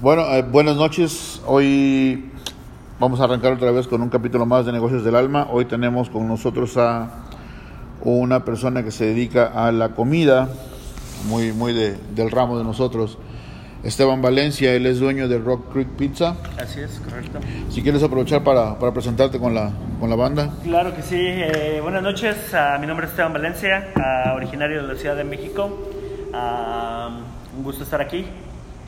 Bueno, eh, buenas noches. Hoy vamos a arrancar otra vez con un capítulo más de Negocios del Alma. Hoy tenemos con nosotros a una persona que se dedica a la comida, muy, muy de- del ramo de nosotros. Esteban Valencia, él es dueño de Rock Creek Pizza. Así es, correcto. Si quieres aprovechar para, para presentarte con la, con la banda. Claro que sí. eh, buenas noches, ah, mi nombre es Esteban Valencia, ah, originario de la Ciudad de México. Ah, un gusto estar aquí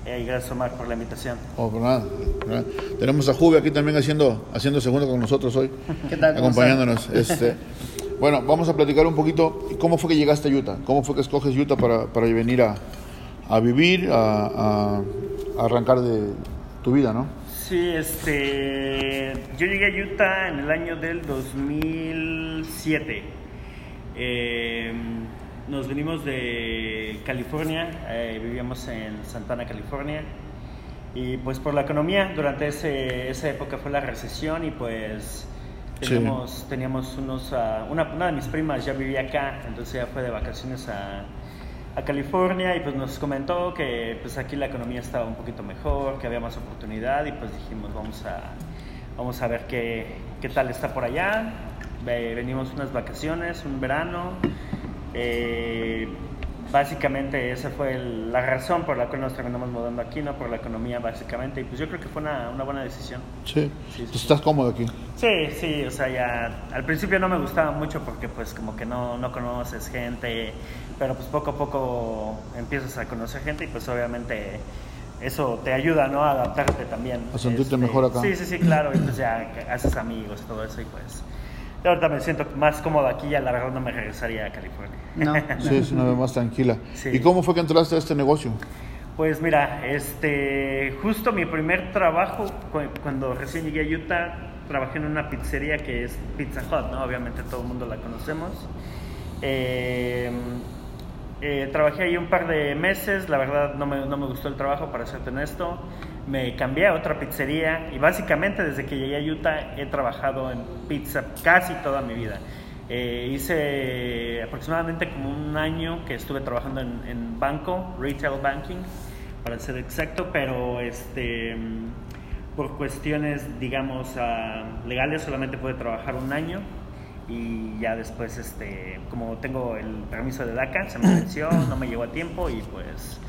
eh, gracias Omar por la invitación. Oh, por nada, por nada. Tenemos a Juve aquí también haciendo, haciendo segundo con nosotros hoy. ¿Qué tal? ¿Cómo Acompañándonos. Este, bueno, vamos a platicar un poquito. ¿Cómo fue que llegaste a Utah? ¿Cómo fue que escoges Utah para, para venir a, a vivir, a, a- a arrancar de tu vida, no? Sí, este, yo llegué a Utah en el año del 2007. Eh, nos venimos de California, eh, vivíamos en Santana, California. Y pues por la economía, durante ese, esa época fue la recesión y pues Sí. teníamos, teníamos unos, ah, una, una de mis primas ya vivía acá, entonces ella fue de vacaciones a, a California y pues nos comentó que pues aquí la economía estaba un poquito mejor, que había más oportunidad y pues dijimos vamos a, vamos a ver qué, qué tal está por allá. Ve- Venimos unas vacaciones, un verano. Eh, básicamente esa fue el- la razón por la cual nos terminamos mudando aquí, no por la economía básicamente. Y pues yo creo que fue una, una buena decisión. Sí. Sí, sí. ¿Tú ¿Estás cómodo aquí? Sí, sí, o sea, ya al principio no me gustaba mucho porque pues como que no, no conoces gente, pero pues poco a poco empiezas a conocer gente y pues obviamente eso te ayuda, ¿no? A adaptarte también. A sentirte mejor acá. Sí, sí, sí, claro, y pues ya haces amigos todo eso y pues yo ahorita me siento más cómodo aquí y a la verdad no me regresaría a California. No. Sí, es una vez más tranquila. Sí. ¿Y cómo fue que entraste a este negocio? Pues mira, este, justo mi primer trabajo, cu- cuando recién llegué a Utah, trabajé en una pizzería que es Pizza Hut, ¿no? Obviamente todo el mundo la conocemos. Eh, eh, trabajé ahí un par de meses, la verdad no me, no me gustó el trabajo, para serte honesto. Me cambié a otra pizzería y básicamente desde que llegué a Utah he trabajado en pizza casi toda mi vida. Eh, hice aproximadamente como un año que estuve trabajando en, banco, retail banking, para ser exacto, pero este, por cuestiones, digamos, ah, legales solamente pude trabajar un año y ya después, este, como tengo el permiso de DACA, se me venció, no me llegó a tiempo y pues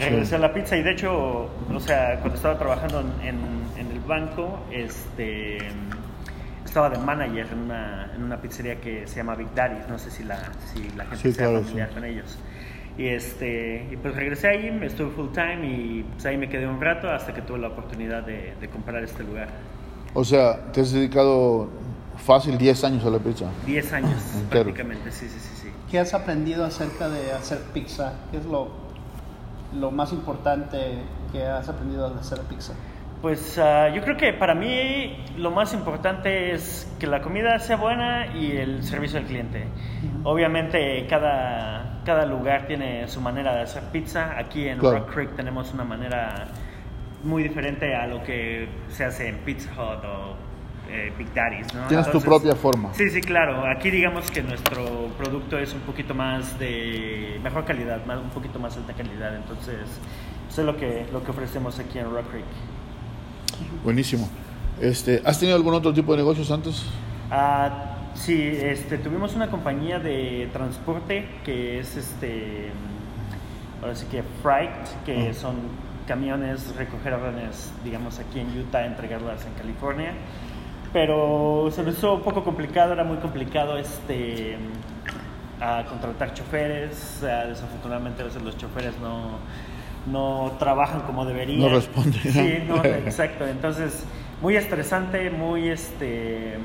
regresé a la pizza y de hecho, o sea, cuando estaba trabajando en, en- en el banco, este, estaba de manager en una, en una pizzería que se llama Big Daddy, no sé si la, si la gente Sí, sea claro, familiar sí. con ellos. Y, este, y pues regresé ahí, me estuve full time y pues ahí me quedé un rato hasta que tuve la oportunidad de, de comprar este lugar. O sea, te has dedicado fácil 10 años a la pizza. 10 años prácticamente, sí, sí, sí, sí. ¿Qué has aprendido acerca de hacer pizza? ¿Qué es lo, lo más importante que has aprendido al hacer pizza? Pues ah, yo creo que para mí lo más importante es que la comida sea buena y el servicio al cliente. Obviamente cada, cada lugar tiene su manera de hacer pizza. Aquí en Claro. Rock Creek tenemos una manera muy diferente a lo que se hace en Pizza Hut o eh, Big Daddy's. ¿no? Tienes tu Entonces- propia forma. Sí, sí, claro. Aquí digamos que nuestro producto es un poquito más de mejor calidad, más, un poquito más alta calidad. Entonces, eso es lo que, lo que ofrecemos aquí en Rock Creek. Buenísimo. Este, ¿Has tenido algún otro tipo de negocios antes? Ah, sí, este, tuvimos una compañía de transporte que es este, ahora sí que Freight, que son camiones, recoger órdenes, digamos, aquí en Utah, entregarlas en California. Pero se me hizo un poco complicado, era muy complicado este, a contratar choferes. Ah, desafortunadamente a veces los choferes no, no trabajan como deberían. No responden. Sí, no, exacto. Entonces, muy estresante, muy, este,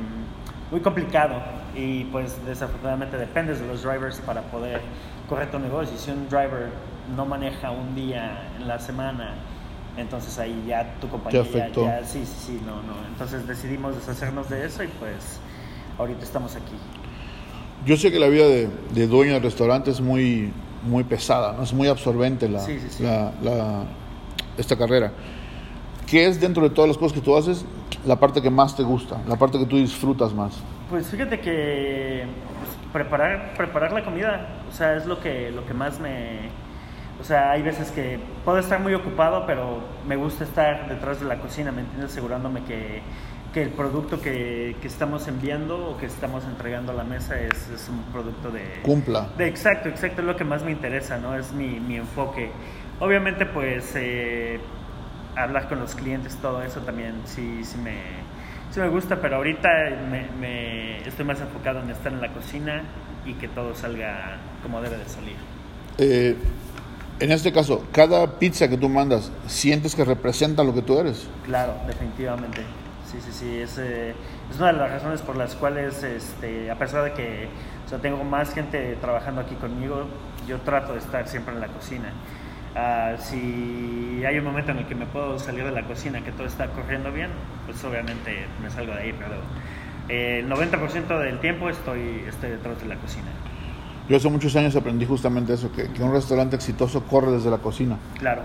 muy complicado. Y pues desafortunadamente dependes de los drivers para poder correr tu negocio. Si un driver no maneja un día en la semana, entonces ahí ya tu compañía ya, afectó. ya- sí, sí, sí, no, no. Entonces decidimos deshacernos de eso y pues ahorita estamos aquí. Yo sé que la vida de, de dueño de restaurante es muy, muy pesada, ¿no? es muy absorbente la, Sí, sí, sí. la- la- esta carrera. ¿Qué es dentro de todas las cosas que tú haces la parte que más te gusta, la parte que tú disfrutas más? Pues fíjate que pues, preparar, preparar la comida, o sea, es lo que, lo que más me, O sea, hay veces que puedo estar muy ocupado, pero me gusta estar detrás de la cocina, ¿me entiendes? Asegurándome que, que el producto que, que, estamos enviando o que estamos entregando a la mesa es, es un producto de... Cumpla. De, exacto, exacto, es lo que más me interesa, ¿no? Es mi, mi enfoque. Obviamente, pues, eh, hablar con los clientes, todo eso también sí, sí me, sí me gusta, pero ahorita me, me estoy más enfocado en estar en la cocina y que todo salga como debe de salir. Eh, en este caso, cada pizza que tú mandas, ¿sientes que representa lo que tú eres? Claro, definitivamente. Sí, sí, sí. Es, eh, es una de las razones por las cuales, este, a pesar de que o sea, tengo más gente trabajando aquí conmigo, yo trato de estar siempre en la cocina. Uh, si hay un momento en el que me puedo salir de la cocina, que todo está corriendo bien, pues obviamente me salgo de ahí, pero eh, el 90% del tiempo estoy, estoy detrás de la cocina. Yo hace muchos años aprendí justamente eso, que, que un restaurante exitoso corre desde la cocina. Claro.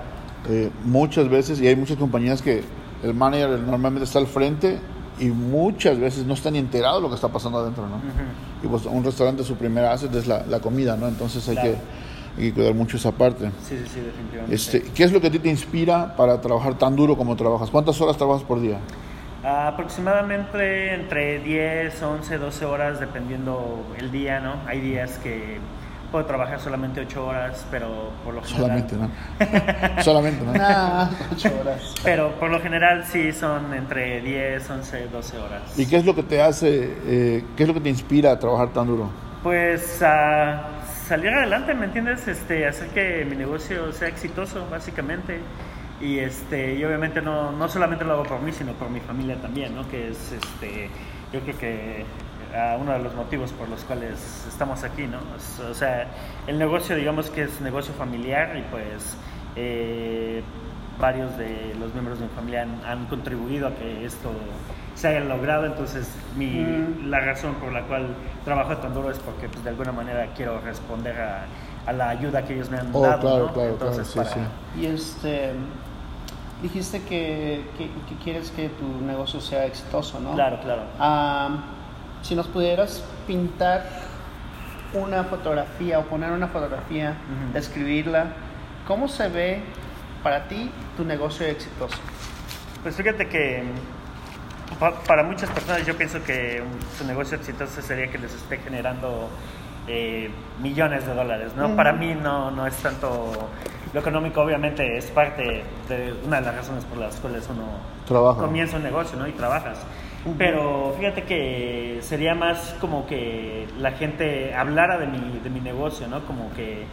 Eh, muchas veces, y hay muchas compañías que el manager normalmente está al frente y muchas veces no está ni enterado de lo que está pasando adentro, ¿no? Uh -huh. Y pues un restaurante su primera asset es la, la comida, ¿no? Entonces hay, claro. que, hay, que, cuidar mucho esa parte. Sí, sí, sí, definitivamente. Este, ¿Qué es lo que a ti te inspira para trabajar tan duro como trabajas? ¿Cuántas horas trabajas por día? Aproximadamente entre 10, 11, 12 horas, dependiendo el día, ¿no? Hay días que puedo trabajar solamente 8 horas, pero por lo general... Solamente, ¿no? solamente, ¿no? Nah, 8 horas. Pero por lo general sí son entre 10, 11, 12 horas. ¿Y qué es lo que te hace, eh, qué es lo que te inspira a trabajar tan duro? Pues uh, salir adelante, ¿me entiendes? Este, hacer que mi negocio sea exitoso, básicamente. Y, este, y obviamente no, no solamente lo hago por mí, sino por mi familia también, ¿no? Que es, este, yo creo que uh, uno de los motivos por los cuales estamos aquí, ¿no? O sea, el negocio, digamos que es negocio familiar y pues eh, varios de los miembros de mi familia han, han, contribuido a que esto se haya logrado, entonces mi, mm. la razón por la cual trabajo tan duro es porque pues, de alguna manera quiero responder a, a la ayuda que ellos me han oh, dado, claro, ¿no? claro, entonces, claro, sí, para, sí. Y este, dijiste que, que, que, quieres que tu negocio sea exitoso, ¿no? Claro, claro. Um, si nos pudieras pintar una fotografía o poner una fotografía, uh -huh. describirla, ¿cómo se ve para ti tu negocio exitoso? Pues fíjate que pa para muchas personas yo pienso que su negocio exitoso sería que les esté generando eh, millones de dólares, ¿no? Uh -huh. Para mí no, no es tanto lo económico, obviamente es parte de una de las razones por las cuales uno Trabaja. comienza un negocio, ¿no? Y trabajas. Uh -huh. Pero fíjate que sería más como que la gente hablara de mi, de mi negocio, ¿no? Como que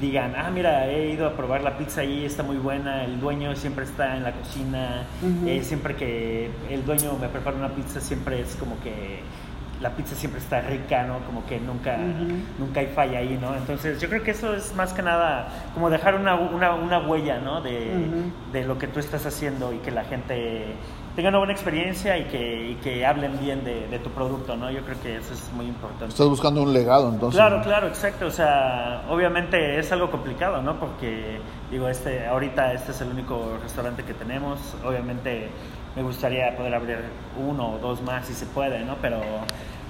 digan, ah, mira, he ido a probar la pizza ahí, está muy buena, el dueño siempre está en la cocina, uh -huh. eh, siempre que el dueño me prepara una pizza siempre es como que la pizza siempre está rica, ¿no? Como que nunca, uh -huh. nunca hay falla ahí, ¿no? Entonces yo creo que eso es más que nada como dejar una, una, una huella, ¿no? De, uh -huh. de, lo que tú estás haciendo y que la gente tenga una buena experiencia y que, y que hablen bien de, de, tu producto, ¿no? Yo creo que eso es muy importante. Estás buscando un legado, entonces. Claro, ¿no? claro, exacto. O sea, obviamente es algo complicado, ¿no? Porque, digo, este, ahorita este es el único restaurante que tenemos. Obviamente me gustaría poder abrir uno o dos más si se puede, ¿no? Pero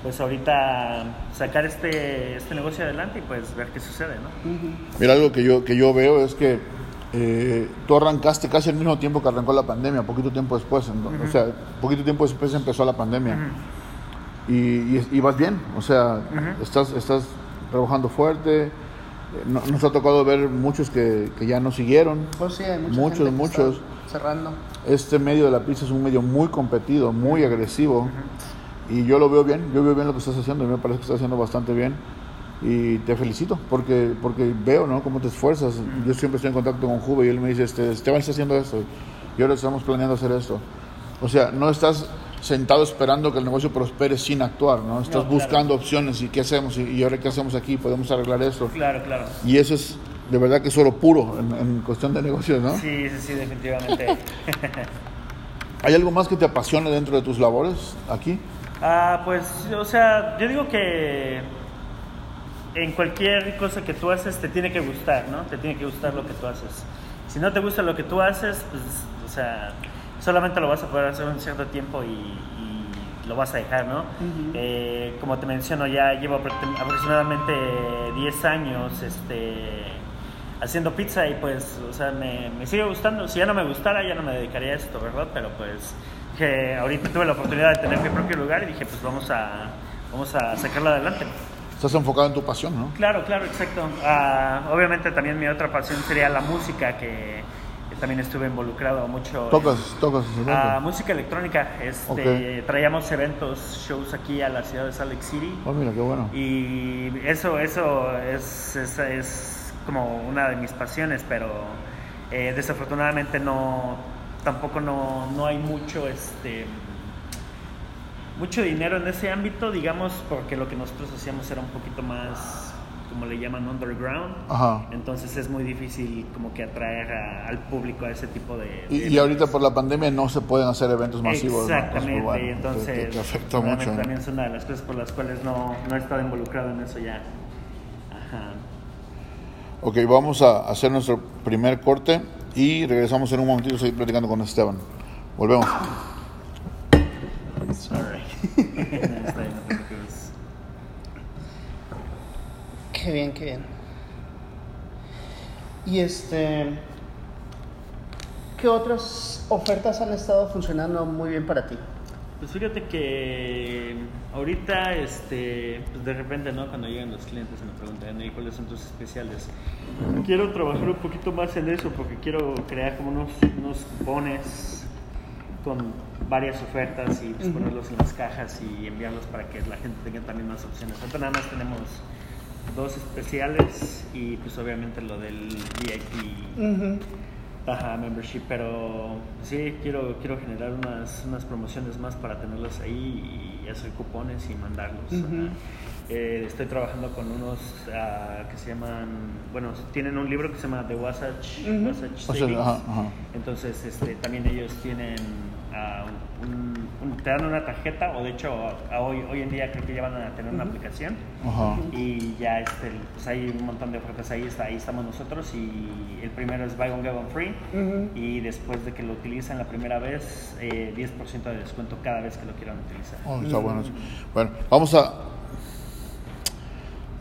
pues ahorita sacar este, este negocio adelante y pues ver qué sucede, ¿no? Uh -huh. Mira, algo que yo, que yo veo es que eh, tú arrancaste casi al mismo tiempo que arrancó la pandemia, poquito tiempo después, uh -huh. o sea, poquito tiempo después empezó la pandemia. Uh -huh. y, y, y, vas bien, o sea, estás, estás trabajando fuerte. Nos ha tocado ver muchos que, que ya no siguieron. Pues sí, hay muchos, muchos. cerrando. Este medio de la pizza es un medio muy competido, muy agresivo. Y yo lo veo bien, yo veo bien lo que estás haciendo y me parece que estás haciendo bastante bien. Y te felicito porque, porque veo ¿no? cómo te esfuerzas. Yo siempre estoy en contacto con Juve y él me dice, este, Esteban está haciendo esto y ahora estamos planeando hacer esto. O sea, no estás sentado esperando que el negocio prospere sin actuar, ¿no? Estás no, buscando claro. opciones y qué hacemos y, ahora qué hacemos aquí, podemos arreglar esto. Claro, claro. Y eso es de verdad que es oro puro en, en cuestión de negocios, ¿no? Sí, sí, sí, definitivamente. ¿Hay algo más que te apasione dentro de tus labores aquí? Ah, pues, o sea, yo digo que en cualquier cosa que tú haces te tiene que gustar, ¿no? Te tiene que gustar lo que tú haces. Si no te gusta lo que tú haces, pues, o sea, solamente lo vas a poder hacer un cierto tiempo y, y lo vas a dejar, ¿no? Uh -huh. eh, como te menciono, ya llevo aproximadamente 10 años este, haciendo pizza y pues, o sea, me, me sigue gustando. Si ya no me gustara, ya no me dedicaría a esto, ¿verdad? Pero pues que ahorita tuve la oportunidad de tener mi propio lugar y dije, pues vamos a, vamos a sacarlo adelante. Estás enfocado en tu pasión, ¿no? Claro, claro, exacto. Ah, obviamente también mi otra pasión sería la música, que, que también estuve involucrado mucho. en- Tocas, tocas. Ah, ¿no? música electrónica. Este, Ok. Traíamos eventos, shows aquí a la ciudad de Salt Lake City. Oh, mira, qué bueno. Y eso, eso es, es, es como una de mis pasiones, pero eh, desafortunadamente no, tampoco no, no hay mucho, este, mucho dinero en ese ámbito, digamos, porque lo que nosotros hacíamos era un poquito más, como le llaman, underground. Ajá. Entonces es muy difícil como que atraer a- al público a ese tipo de... Y, de y ahorita por la pandemia no se pueden hacer eventos masivos. ¿no? Exactamente, Pues, bueno, y te- entonces afecta realmente mucho. ¿no? también es una de las cosas por las cuales no, no he estado involucrado en eso ya. Ajá. Ok, vamos a hacer nuestro primer corte y regresamos en un momentito a seguir platicando con Esteban. Volvemos. Sorry. Qué bien, qué bien. Y este. ¿Qué otras ofertas han estado funcionando muy bien para ti? Pues fíjate que ahorita, este, pues de repente, ¿no? Cuando llegan los clientes y me preguntan, "Oye, ¿cuáles son tus especiales? Quiero trabajar un poquito más en eso porque quiero crear como unos, unos cupones con varias ofertas y pues, ponerlos en las cajas y enviarlos para que la gente tenga también más opciones. Ahorita nada más tenemos dos especiales y pues obviamente lo del VIP Ajá, membership, pero sí, quiero, quiero generar unas, unas promociones más para tenerlos ahí y hacer cupones y mandarlos. Ujú. Ajá. Eh, estoy trabajando con unos ah, que se llaman, bueno, tienen un libro que se llama The Wasatch, Ujú. Wasatch O sea, Savings. ajá. Entonces, este, también ellos tienen ah, un- te dan una tarjeta, o de hecho, a hoy, hoy en día creo que ya van a tener una aplicación Ajá. y ya este, pues hay un montón de ofertas ahí, está, ahí estamos nosotros y el primero es Buy One Get One Free y después de que lo utilizan la primera vez, eh, 10% de descuento cada vez que lo quieran utilizar. Oh, está bueno. eso. Bueno, vamos a.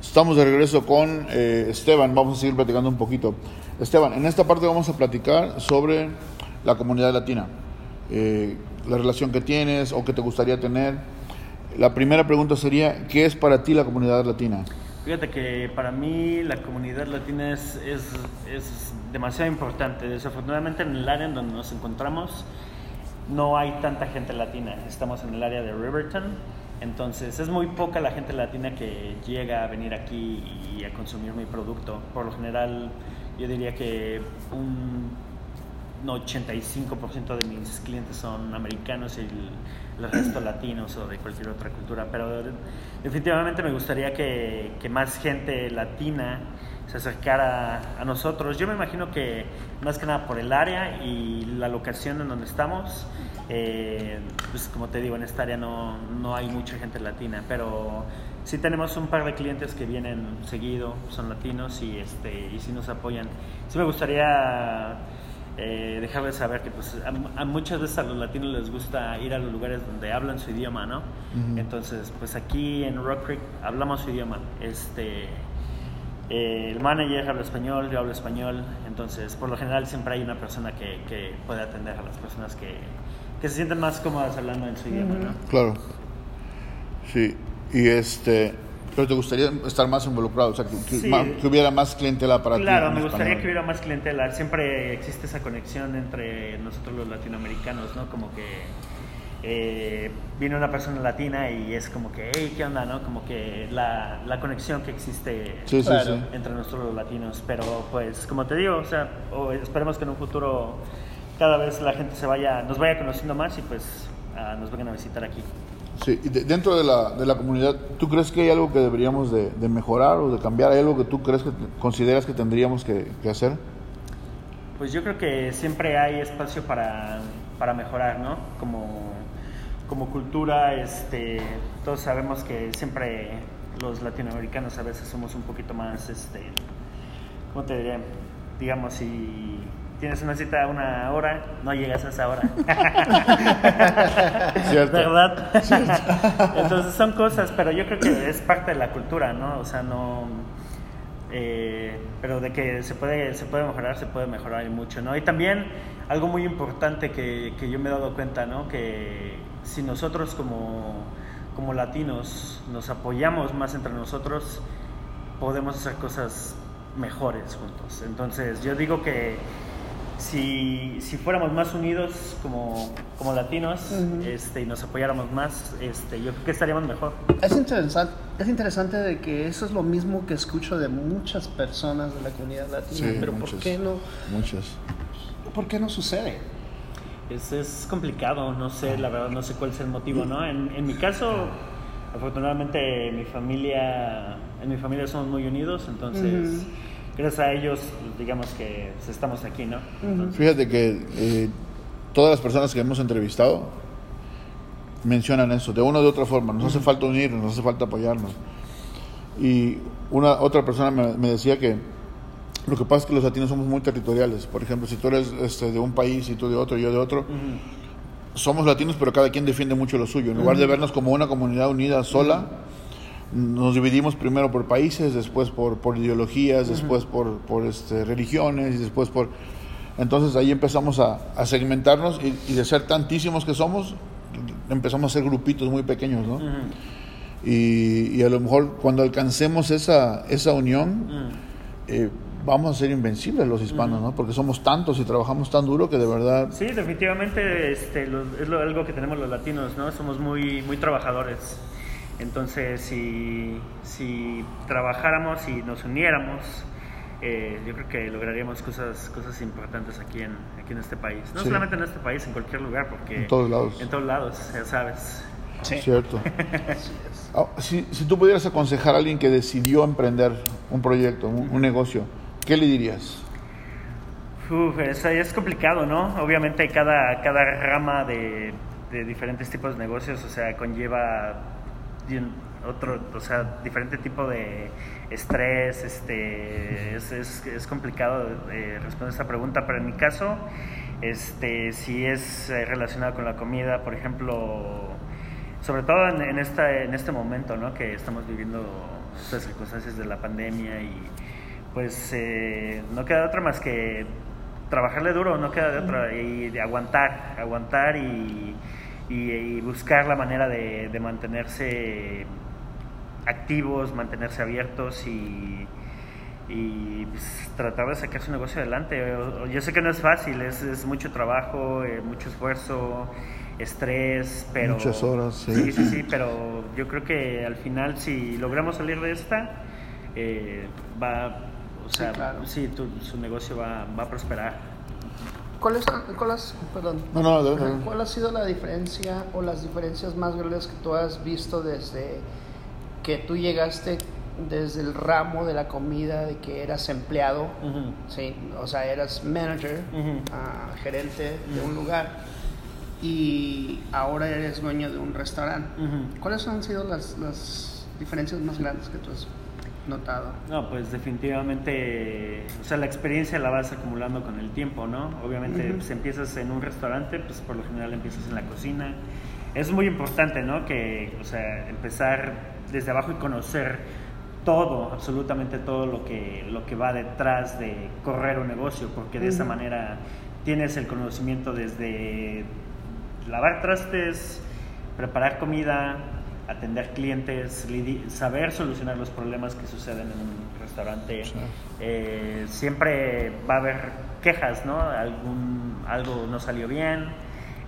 Estamos de regreso con eh, Esteban. Vamos a seguir platicando un poquito. Esteban, en esta parte vamos a platicar sobre la comunidad latina, Eh, la relación que tienes o que te gustaría tener. La primera pregunta sería: ¿qué es para ti la comunidad latina? Fíjate que para mí la comunidad latina es, es, es demasiado importante. Desafortunadamente en el área en donde nos encontramos no hay tanta gente latina. Estamos en el área de Riverton, entonces es muy poca la gente latina que llega a venir aquí y a consumir mi producto. Por lo general yo diría que un 85% de mis clientes son americanos y el, resto latinos o de cualquier otra cultura, pero definitivamente me gustaría que, que más gente latina se acercara a nosotros. Yo me imagino que más que nada por el área y la locación en donde estamos, eh, pues como te digo, en esta área no, no hay mucha gente latina, pero sí tenemos un par de clientes que vienen seguido, son latinos y, este, y sí nos apoyan. Sí me gustaría eh, dejarles saber que pues, a, a muchas veces a los latinos les gusta ir a los lugares donde hablan su idioma, ¿no? Entonces, pues aquí en Rock Creek hablamos su idioma. Este, eh, el manager habla español, yo hablo español, entonces por lo general siempre hay una persona que, que puede atender a las personas que, que se sienten más cómodas hablando en su idioma, ¿no? Claro. Sí. Y este. Pero te gustaría estar más involucrado, o sea, que, que Sí. ma- que hubiera más clientela para ti. Claro, me gustaría español. que hubiera más clientela. Siempre existe esa conexión entre nosotros los latinoamericanos, ¿no? Como que eh, viene una persona latina y es como que, hey, ¿qué onda, no? Como que la, la conexión que existe Sí, sí, Claro. sí. entre nosotros los latinos. Pero pues, como te digo, o sea, esperemos que en un futuro cada vez la gente se vaya, nos vaya conociendo más y pues ah, nos vengan a visitar aquí. Sí, y de- dentro de la, de la comunidad, ¿tú crees que hay algo que deberíamos de, mejorar o de cambiar? ¿Hay algo que tú crees que consideras que tendríamos que, hacer? Pues yo creo que siempre hay espacio para, para mejorar, ¿no? Como, como cultura, este, todos sabemos que siempre los latinoamericanos a veces somos un poquito más, este, ¿cómo te diré? Digamos, si tienes una cita a una hora, no llegas a esa hora. Cierto. ¿Verdad? Entonces son cosas, pero yo creo que es parte de la cultura, ¿no? O sea, no, Eh, pero de que se puede, se puede mejorar, se puede mejorar y mucho, ¿no? Y también algo muy importante que, que yo me he dado cuenta, ¿no? Que si nosotros como, como latinos nos apoyamos más entre nosotros, podemos hacer cosas mejores juntos. Entonces yo digo que si, si fuéramos más unidos como, como latinos este, y nos apoyáramos más, este, yo creo que estaríamos mejor. Es interesante, es interesante de que eso es lo mismo que escucho de muchas personas de la comunidad latina, Sí, pero muchas. ¿por qué no, Muchas. por qué no sucede? Es, es complicado, no sé, la verdad no sé cuál es el motivo, ¿no? En, en mi caso, afortunadamente mi familia, en mi familia somos muy unidos, entonces. Gracias a ellos, digamos que pues, estamos aquí, ¿no? Entonces, Fíjate que eh, todas las personas que hemos entrevistado mencionan eso, de una u otra forma. Nos hace falta unirnos, nos hace falta apoyarnos. Y una otra persona me, me decía que lo que pasa es que los latinos somos muy territoriales. Por ejemplo, si tú eres este, de un país y tú de otro y yo de otro, ujú. somos latinos, pero cada quien defiende mucho lo suyo. En lugar de vernos como una comunidad unida sola, nos dividimos primero por países, después por, por ideologías, después por, por este, religiones y después por... Entonces ahí empezamos a, a segmentarnos y, y de ser tantísimos que somos, empezamos a ser grupitos muy pequeños, ¿no? Y, y a lo mejor cuando alcancemos esa, esa unión, eh, vamos a ser invencibles los hispanos, ¿no? Porque somos tantos y trabajamos tan duro que de verdad... Sí, definitivamente este, es lo- algo que tenemos los latinos, ¿no? Somos muy, muy trabajadores. Entonces, si, si trabajáramos y nos uniéramos, eh, yo creo que lograríamos cosas, cosas importantes aquí en, aquí en este país. No Sí. solamente en este país, en cualquier lugar, porque... En todos lados. En todos lados, ya sabes. Sí. Cierto. Ah, Si, si tú pudieras aconsejar a alguien que decidió emprender un proyecto, un, un negocio, ¿qué le dirías? Uf, es, es complicado, ¿no? Obviamente cada, cada rama de, de diferentes tipos de negocios, o sea, conlleva otro, o sea, diferente tipo de estrés, este, es, es, es complicado eh, responder esta pregunta, pero en mi caso, este, si es eh, relacionado con la comida, por ejemplo, sobre todo en, en, esta, en este momento, ¿no? Que estamos viviendo estas circunstancias de la pandemia y pues eh, no queda de otra más que trabajarle duro, no queda de otra y de aguantar, aguantar y, y- y buscar la manera de, de mantenerse activos, mantenerse abiertos y, y pues, tratar de sacar su negocio adelante. Yo sé que no es fácil, es, es mucho trabajo, eh, mucho esfuerzo, estrés, pero... Muchas horas, sí. sí, sí, sí, pero yo creo que al final si logramos salir de esta, eh, va, o Sí, sea, claro. sí, tu- su negocio va, va a prosperar. ¿Cuál, es, cuál, has- perdón, No, no, de- ¿Cuál ha sido la diferencia o las diferencias más grandes que tú has visto desde que tú llegaste desde el ramo de la comida, de que eras empleado, sí, o sea, eras manager, ah, gerente de un lugar y ahora eres dueño de un restaurante? ¿Cuáles han sido las, las diferencias más grandes que tú has notado? No, pues definitivamente, o sea, la experiencia la vas acumulando con el tiempo, ¿no? Obviamente, Ujú. pues empiezas en un restaurante, pues por lo general empiezas en la cocina. Es muy importante, ¿no? Que, o sea, empezar desde abajo y conocer todo, absolutamente todo lo que, lo que va detrás de correr un negocio, porque de esa manera tienes el conocimiento desde lavar trastes, preparar comida, atender clientes, saber solucionar los problemas que suceden en un restaurante. Sí. Eh, siempre va a haber quejas, ¿no? Algún, algo no salió bien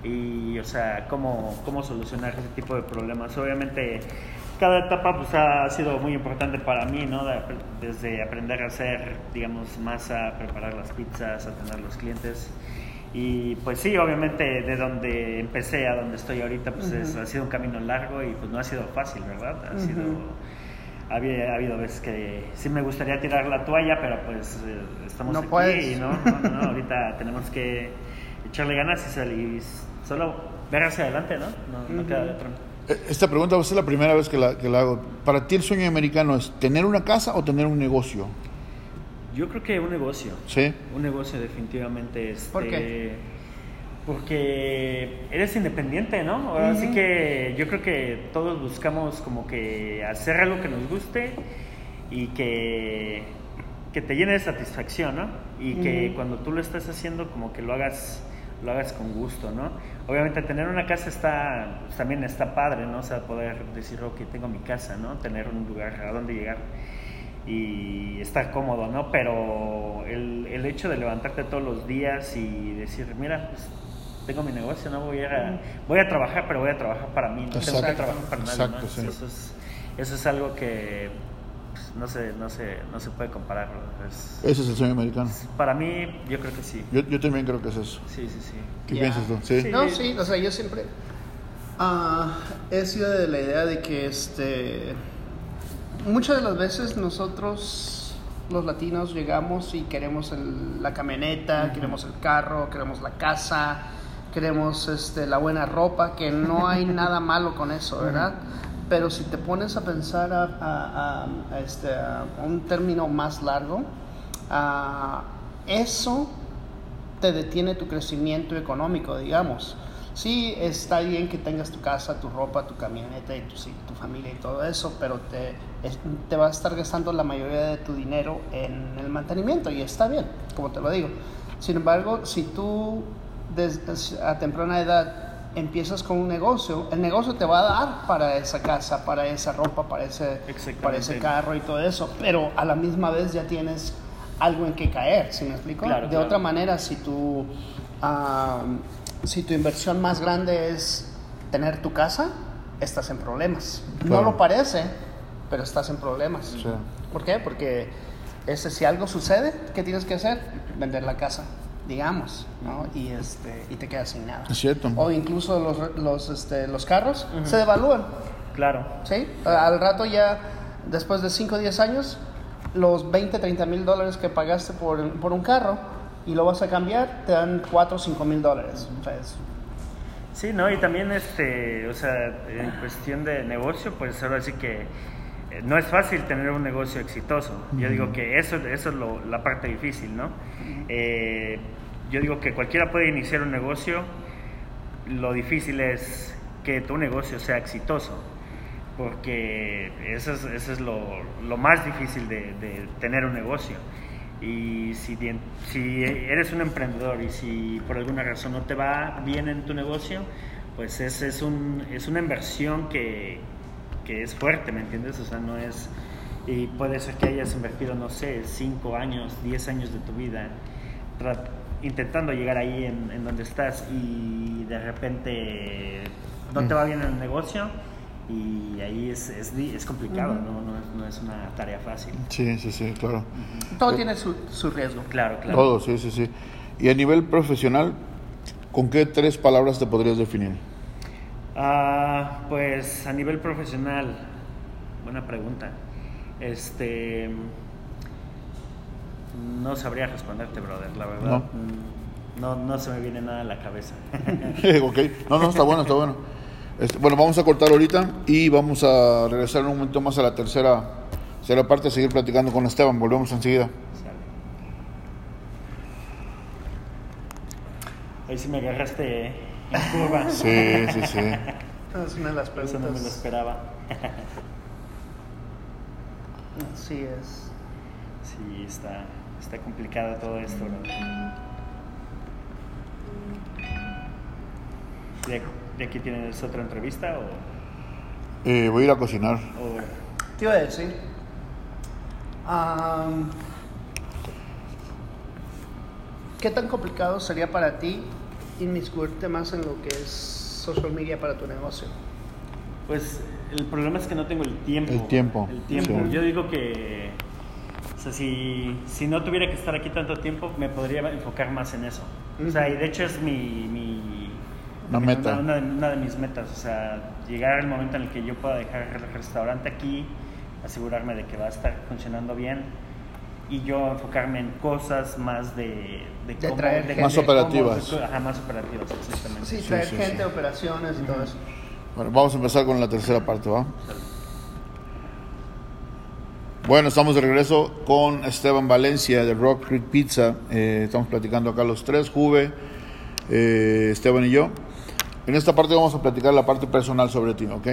y, o sea, cómo, cómo solucionar ese tipo de problemas. Obviamente, cada etapa pues, ha sido muy importante para mí, ¿no? De- desde aprender a hacer, digamos, masa, preparar las pizzas, atender a los clientes. Y pues sí, obviamente de donde empecé a donde estoy ahorita, pues es- ha sido un camino largo y pues no ha sido fácil, ¿verdad? Ha Ujú. sido... Ha habido, ha habido veces que sí me gustaría tirar la toalla, pero pues eh, estamos No aquí puedes. y no, no, no, no, ahorita tenemos que echarle ganas y salir, solo ver hacia adelante, ¿no? No, queda de otra. Eh, Esta pregunta va a ser la primera vez que la, que la hago. Para ti el sueño americano es tener una casa o tener un negocio, Yo creo que un negocio. ¿sí? Un negocio definitivamente. Este, ¿Por qué? Porque eres independiente, ¿no? Ahora sí Ujú. que yo creo que todos buscamos como que hacer algo que nos guste y que que te llene de satisfacción, ¿no? Y que cuando tú lo estás haciendo, como que lo hagas, lo hagas con gusto, ¿no? Obviamente tener una casa está, pues, también está padre, ¿no? O sea, poder decir, ok, tengo mi casa, ¿no? Tener un lugar a donde llegar y estar cómodo, ¿no? Pero el, el hecho de levantarte todos los días y decir, mira, pues tengo mi negocio, no voy a, ir a- voy a trabajar, pero voy a trabajar para mí, no tengo que trabajar para nadie, Exacto, ¿no? sí. Eso es, eso es algo que pues, no se, no se, no se puede comparar. Es- Ese es el sueño americano. para mí, yo creo que sí. Yo, yo también creo que es eso. Sí, sí, sí. ¿Qué piensas tú? Sí. Sí. No, sí, o sea, yo siempre ah, he sido de la idea de que este muchas de las veces nosotros los latinos llegamos y queremos el- la camioneta, queremos el carro, queremos la casa, queremos este, la buena ropa, que no hay nada malo con eso, ¿verdad? Pero si te pones a pensar a, a- a- a este, a un término más largo, eso te detiene tu crecimiento económico, digamos. Sí, está bien que tengas tu casa, tu ropa, tu camioneta y tu, tu familia y todo eso, pero te, es- te va a estar gastando la mayoría de tu dinero en el mantenimiento y está bien, como te lo digo. Sin embargo, si tú desde a temprana edad empiezas con un negocio, el negocio te va a dar para esa casa, para esa ropa, para ese, para ese carro y todo eso, pero a la misma vez ya tienes algo en que caer, ¿sí me explico? Claro, de claro. otra manera, si tu, si tu inversión más grande es tener tu casa, estás en problemas. Claro. No lo parece, pero estás en problemas. Sí. ¿Por qué? Porque ese, si algo sucede, ¿qué tienes que hacer? Vender la casa, digamos, ¿no? Y, este, y te quedas sin nada. Es cierto. O incluso los, los, este, los carros se devalúan. Claro. ¿sí? Al rato ya, después de 5 o 10 años, los 20, 30 mil dólares que pagaste por, por un carro y lo vas a cambiar, te dan 4 o 5 mil dólares. O sea, es- Sí, ¿no? Y también, este, o sea, en cuestión de negocio, pues ahora sí que no es fácil tener un negocio exitoso. Yo digo que eso, eso es lo- la parte difícil, ¿no? Eh, yo digo que cualquiera puede iniciar un negocio, lo difícil es que tu negocio sea exitoso, porque eso es, eso es lo, lo más difícil de, de tener un negocio. Y si, si eres un emprendedor y si por alguna razón no te va bien en tu negocio, pues es, es, un, es una inversión que, que es fuerte, ¿me entiendes? O sea, no es... Y puede ser que hayas invertido, no sé, 5 años, 10 años de tu vida intentando llegar ahí en, en donde estás y de repente no te va bien en el negocio y ahí es, es, complicado, ¿no? No, es, no es una tarea fácil. Sí, sí, sí, claro. todo tiene su, su riesgo. Claro, claro. Todo, sí, sí, sí. Y a nivel profesional, ¿con qué tres palabras te podrías definir? Ah, pues a nivel profesional, buena pregunta. Este. No sabría responderte, brother, la verdad. No, no se me viene nada a la cabeza. ok, no, no, está bueno, está bueno. Este, bueno, vamos a cortar ahorita y vamos a regresar en un momento más a la tercera, tercera parte, a seguir platicando con Esteban. Volvemos enseguida. Ahí sí me agarraste en curva. Sí, sí, sí. Es una de las Eso no me lo preguntas. esperaba. Así es. Sí, está, está complicado todo esto, ¿no? ¿De, de aquí tienes otra entrevista o...? Eh, voy a ir a cocinar. o- Te iba a decir. am, ¿Qué tan complicado sería para ti inmiscuirte más en lo que es social media para tu negocio? Pues el problema es que no tengo el tiempo. El tiempo, El tiempo. sí. Yo digo que, o sea, si, si no tuviera que estar aquí tanto tiempo, me podría enfocar más en eso. O sea, y de hecho es mi... mi Una mi- meta. Una, una de, una de mis metas. O sea, llegar al momento en el que yo pueda dejar el restaurante aquí, asegurarme de que va a estar funcionando bien y yo enfocarme en cosas más de... De cómo- traer gente. Más cómo- operativas. ajá, más operativas, exactamente. Sí, Sí, traer sí, gente, sí. operaciones y todo eso. Bueno, vamos a empezar con la tercera parte, ¿va? Bueno, estamos de regreso con Esteban Valencia de Rock Creek Pizza. Eh, estamos platicando acá los tres, Juve, eh, Esteban y yo. En esta parte vamos a platicar la parte personal sobre ti, ¿ok?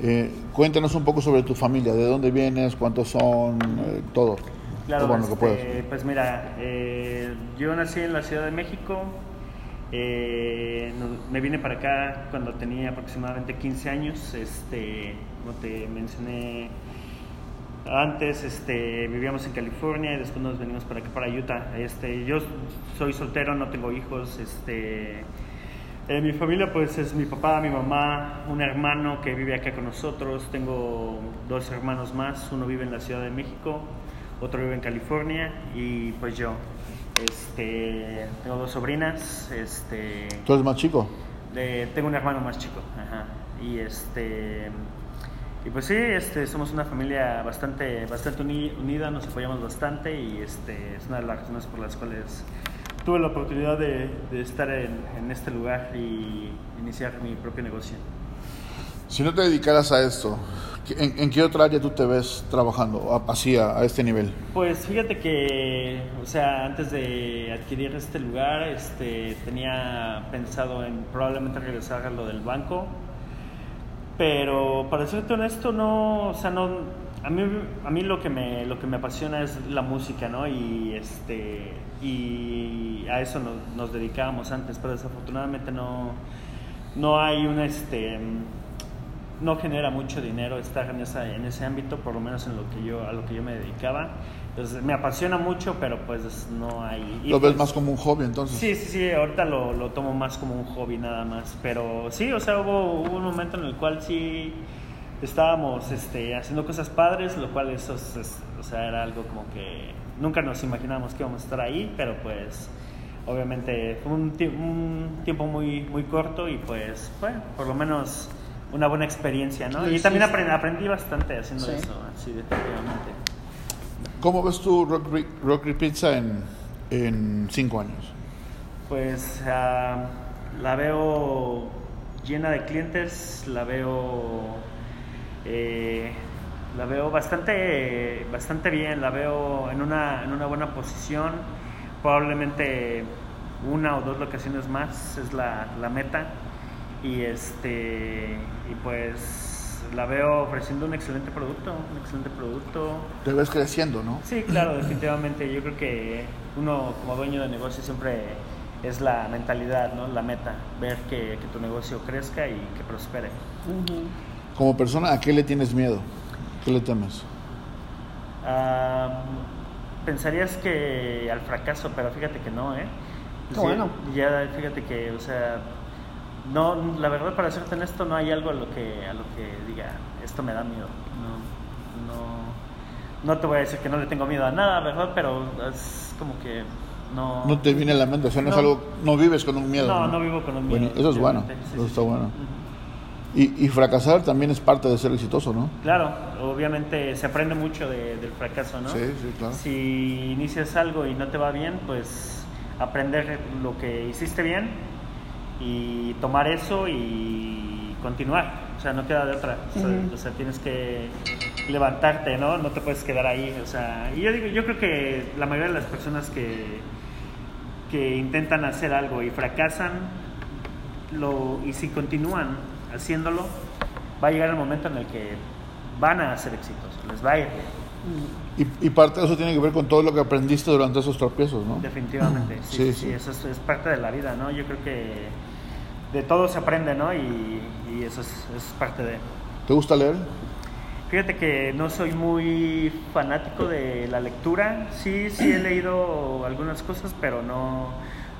Eh, cuéntanos un poco sobre tu familia, de dónde vienes, cuántos son, eh, todo. Claro, bueno, que este, pues mira, eh, yo nací en la Ciudad de México, eh, no- me vine para acá cuando tenía aproximadamente 15 años, este, como te mencioné antes, este, vivíamos en California y después nos venimos para acá, para Utah. Este, yo soy soltero, no tengo hijos, este, eh, mi familia pues es mi papá, mi mamá, un hermano que vive acá con nosotros, tengo dos hermanos más, uno vive en la Ciudad de México, otro vive en California y pues yo. Este, tengo dos sobrinas, este, ¿Tú eres más chico? de- tengo un hermano más chico, ajá, y este, y pues sí, este, somos una familia bastante, bastante uni- unida, nos apoyamos bastante y este, es una de las razones por las cuales tuve la oportunidad de, de estar en, en este lugar y iniciar mi propio negocio. Si no te dedicaras a esto, ¿en, qué otra área tú te ves trabajando así a, a este nivel? Pues fíjate que, o sea, antes de adquirir este lugar, este, tenía pensado en probablemente regresar a lo del banco, pero para serte honesto, no, o sea, no, a mí, a mí lo que me, lo que me apasiona es la música, ¿no? Y este, y a eso nos, nos dedicábamos antes, pero desafortunadamente no, no hay un, este, no genera mucho dinero estar en, esa, en ese ámbito, por lo menos en lo que yo, a lo que yo me dedicaba. Entonces me apasiona mucho, pero pues no hay... ¿Lo ves pues- más como un hobby entonces? Sí, sí, sí, ahorita lo, lo tomo más como un hobby nada más, pero sí, o sea, hubo, hubo un momento en el cual sí estábamos este, haciendo cosas padres, lo cual eso es, es- o sea, era algo como que nunca nos imaginábamos que íbamos a estar ahí, pero pues obviamente fue un, un tiempo muy, muy corto y pues, bueno, por lo menos una buena experiencia, ¿no? Y también aprendí, aprendí bastante haciendo Sí. eso, así definitivamente. ¿Cómo ves tú Rockery, Rockery Pizza en, en cinco años? Pues ah, la veo llena de clientes, la veo eh, la veo bastante bastante bien, la veo en una en una buena posición, probablemente una o dos locaciones más es la, la meta y este y pues la veo ofreciendo un excelente producto, un excelente producto. Te ves creciendo, ¿no? Sí, claro, definitivamente. Yo creo que uno como dueño de negocio siempre es la mentalidad, ¿no? La meta, ver que, que tu negocio crezca y que prospere. Como persona, ¿a qué le tienes miedo? ¿Qué le temes? Ah, pensarías que al fracaso, pero fíjate que no, ¿eh? Qué Sí, bueno. Ya, fíjate que, o sea, no, la verdad para serte honesto no hay algo a lo que, a lo que diga, esto me da miedo. No, no, no te voy a decir que no le tengo miedo a nada, ¿verdad? Pero es como que no... No te viene a la mente, o sea, no, es algo, no vives con un miedo. No, no vivo con un miedo. Bueno, eso es bueno. Sí, eso está sí. bueno. Y, y fracasar también es parte de ser exitoso, ¿no? Claro, obviamente se aprende mucho de- del fracaso, ¿no? Sí, sí, claro. Si inicias algo y no te va bien, pues aprender lo que hiciste bien y tomar eso y continuar. O sea, no queda de otra. O sea, Ujú. o sea, tienes que levantarte, ¿no? No te puedes quedar ahí. O sea, y yo digo, yo creo que la mayoría de las personas que, que intentan hacer algo y fracasan, lo, y si continúan haciéndolo, va a llegar el momento en el que van a ser exitosos, les va a ir bien. Y, y parte de eso tiene que ver con todo lo que aprendiste durante esos tropiezos, ¿no? Definitivamente, sí, Sí, sí, sí. sí, eso es, es parte de la vida, ¿no? Yo creo que de todo se aprende, ¿no? Y, y eso es, es parte de... ¿Te gusta leer? Fíjate que no soy muy fanático de la lectura, sí, sí he leído algunas cosas, pero no,